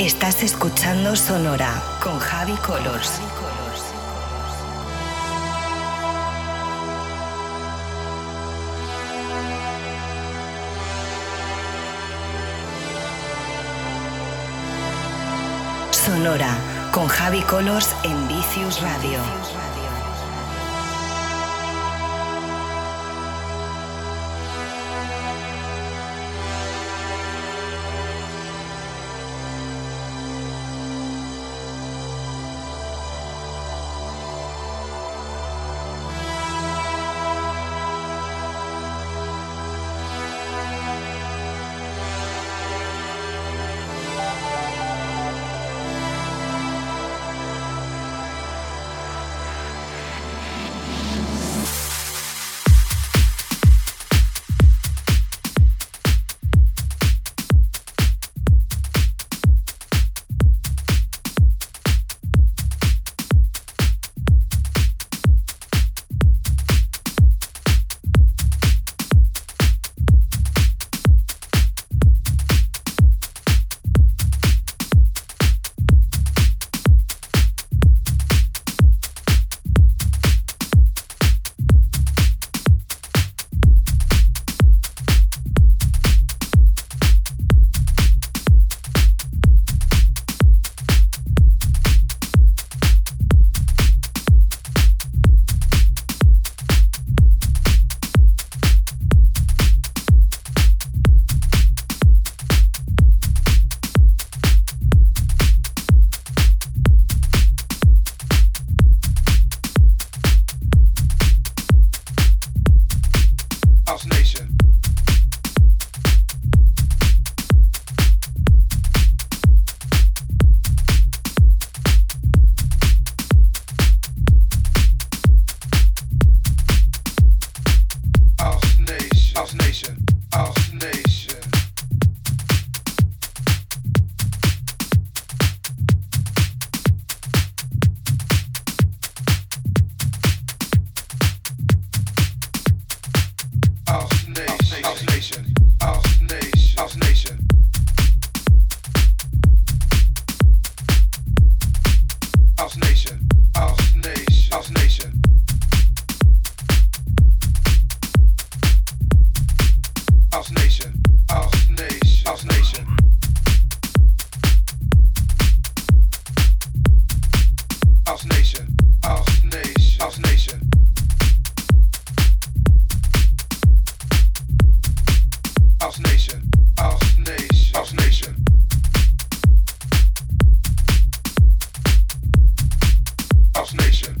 Estás escuchando Sonora con Javi Colors. Sonora con Javi Colors en Vicious Radio. House Nation.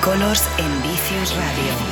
Colors en Vicious Radio.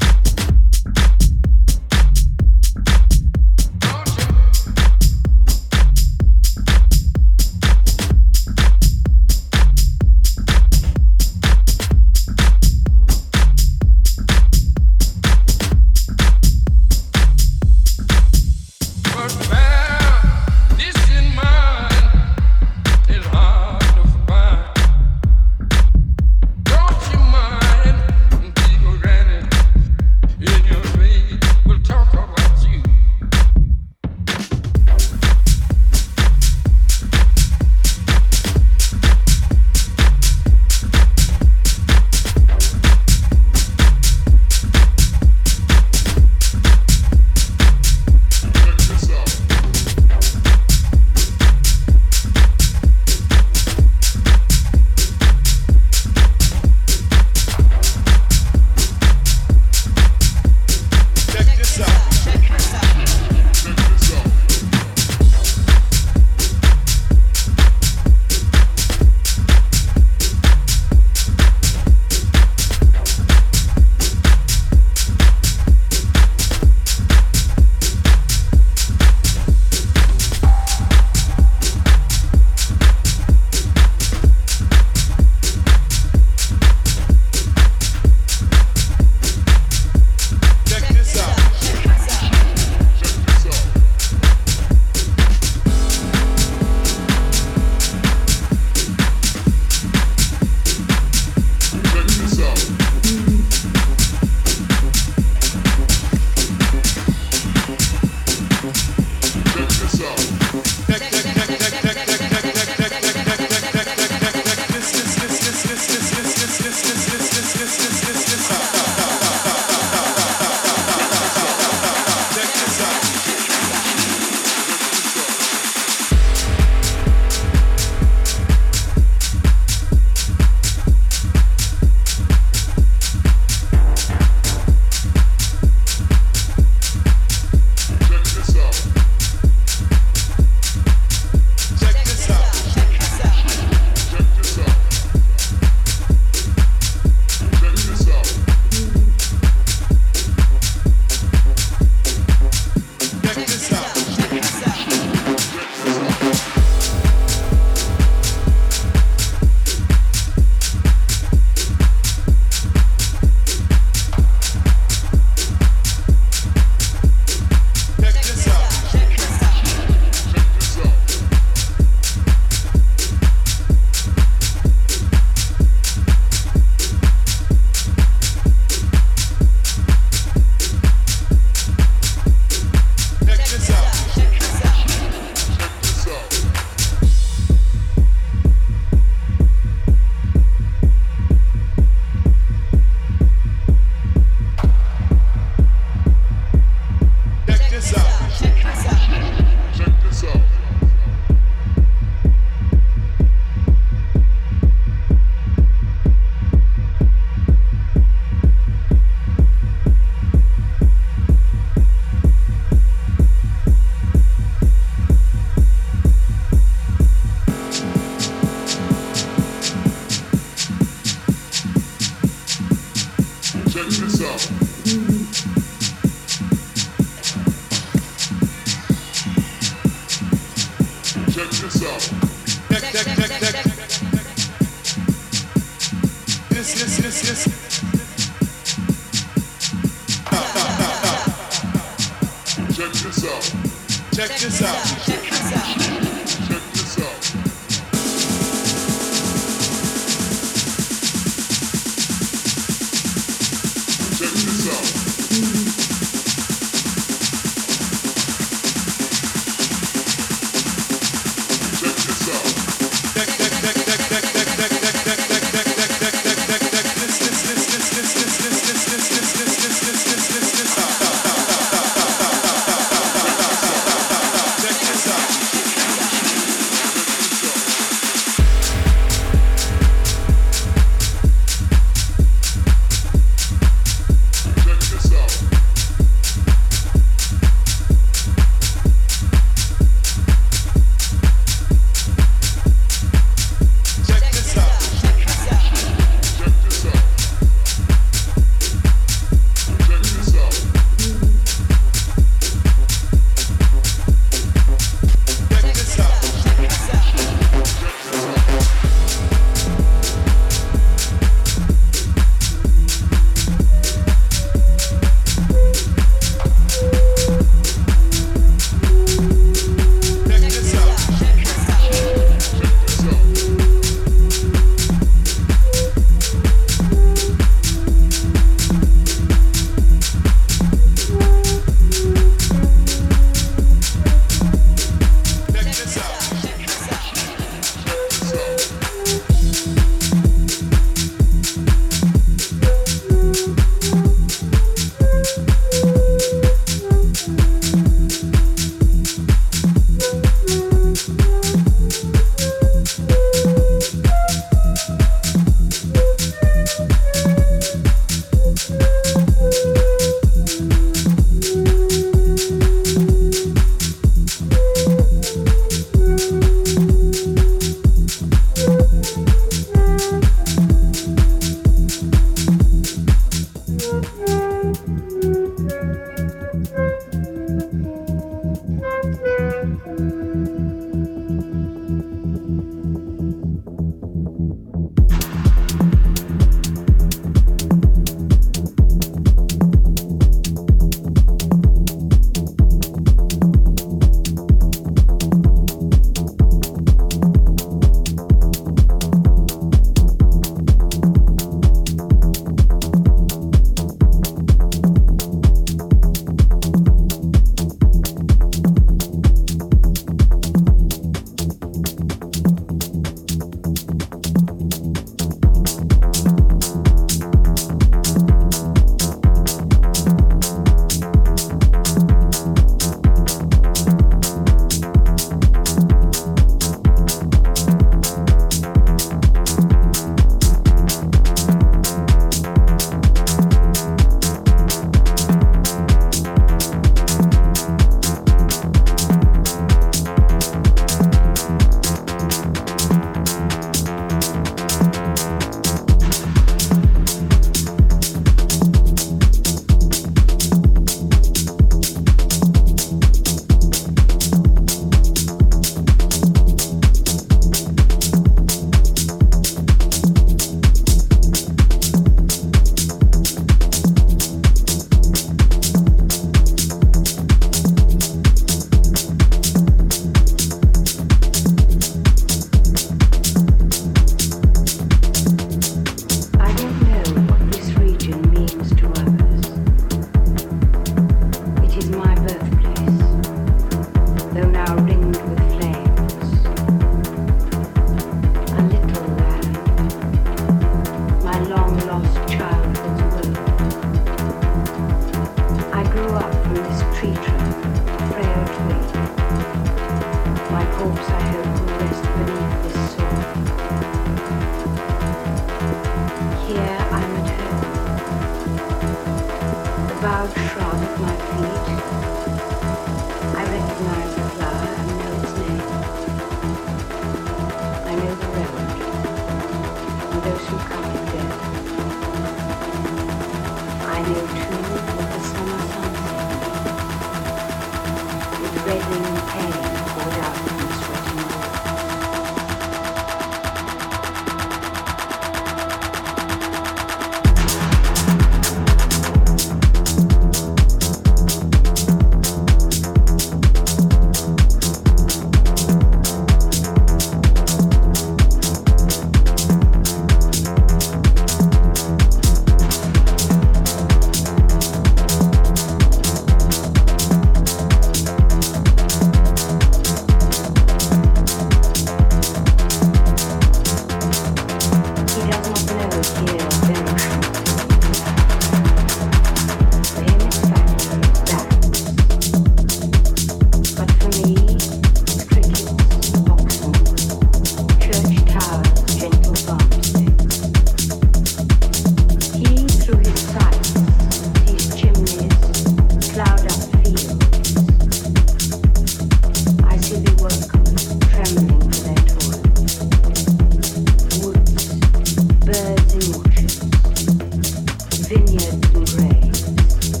rain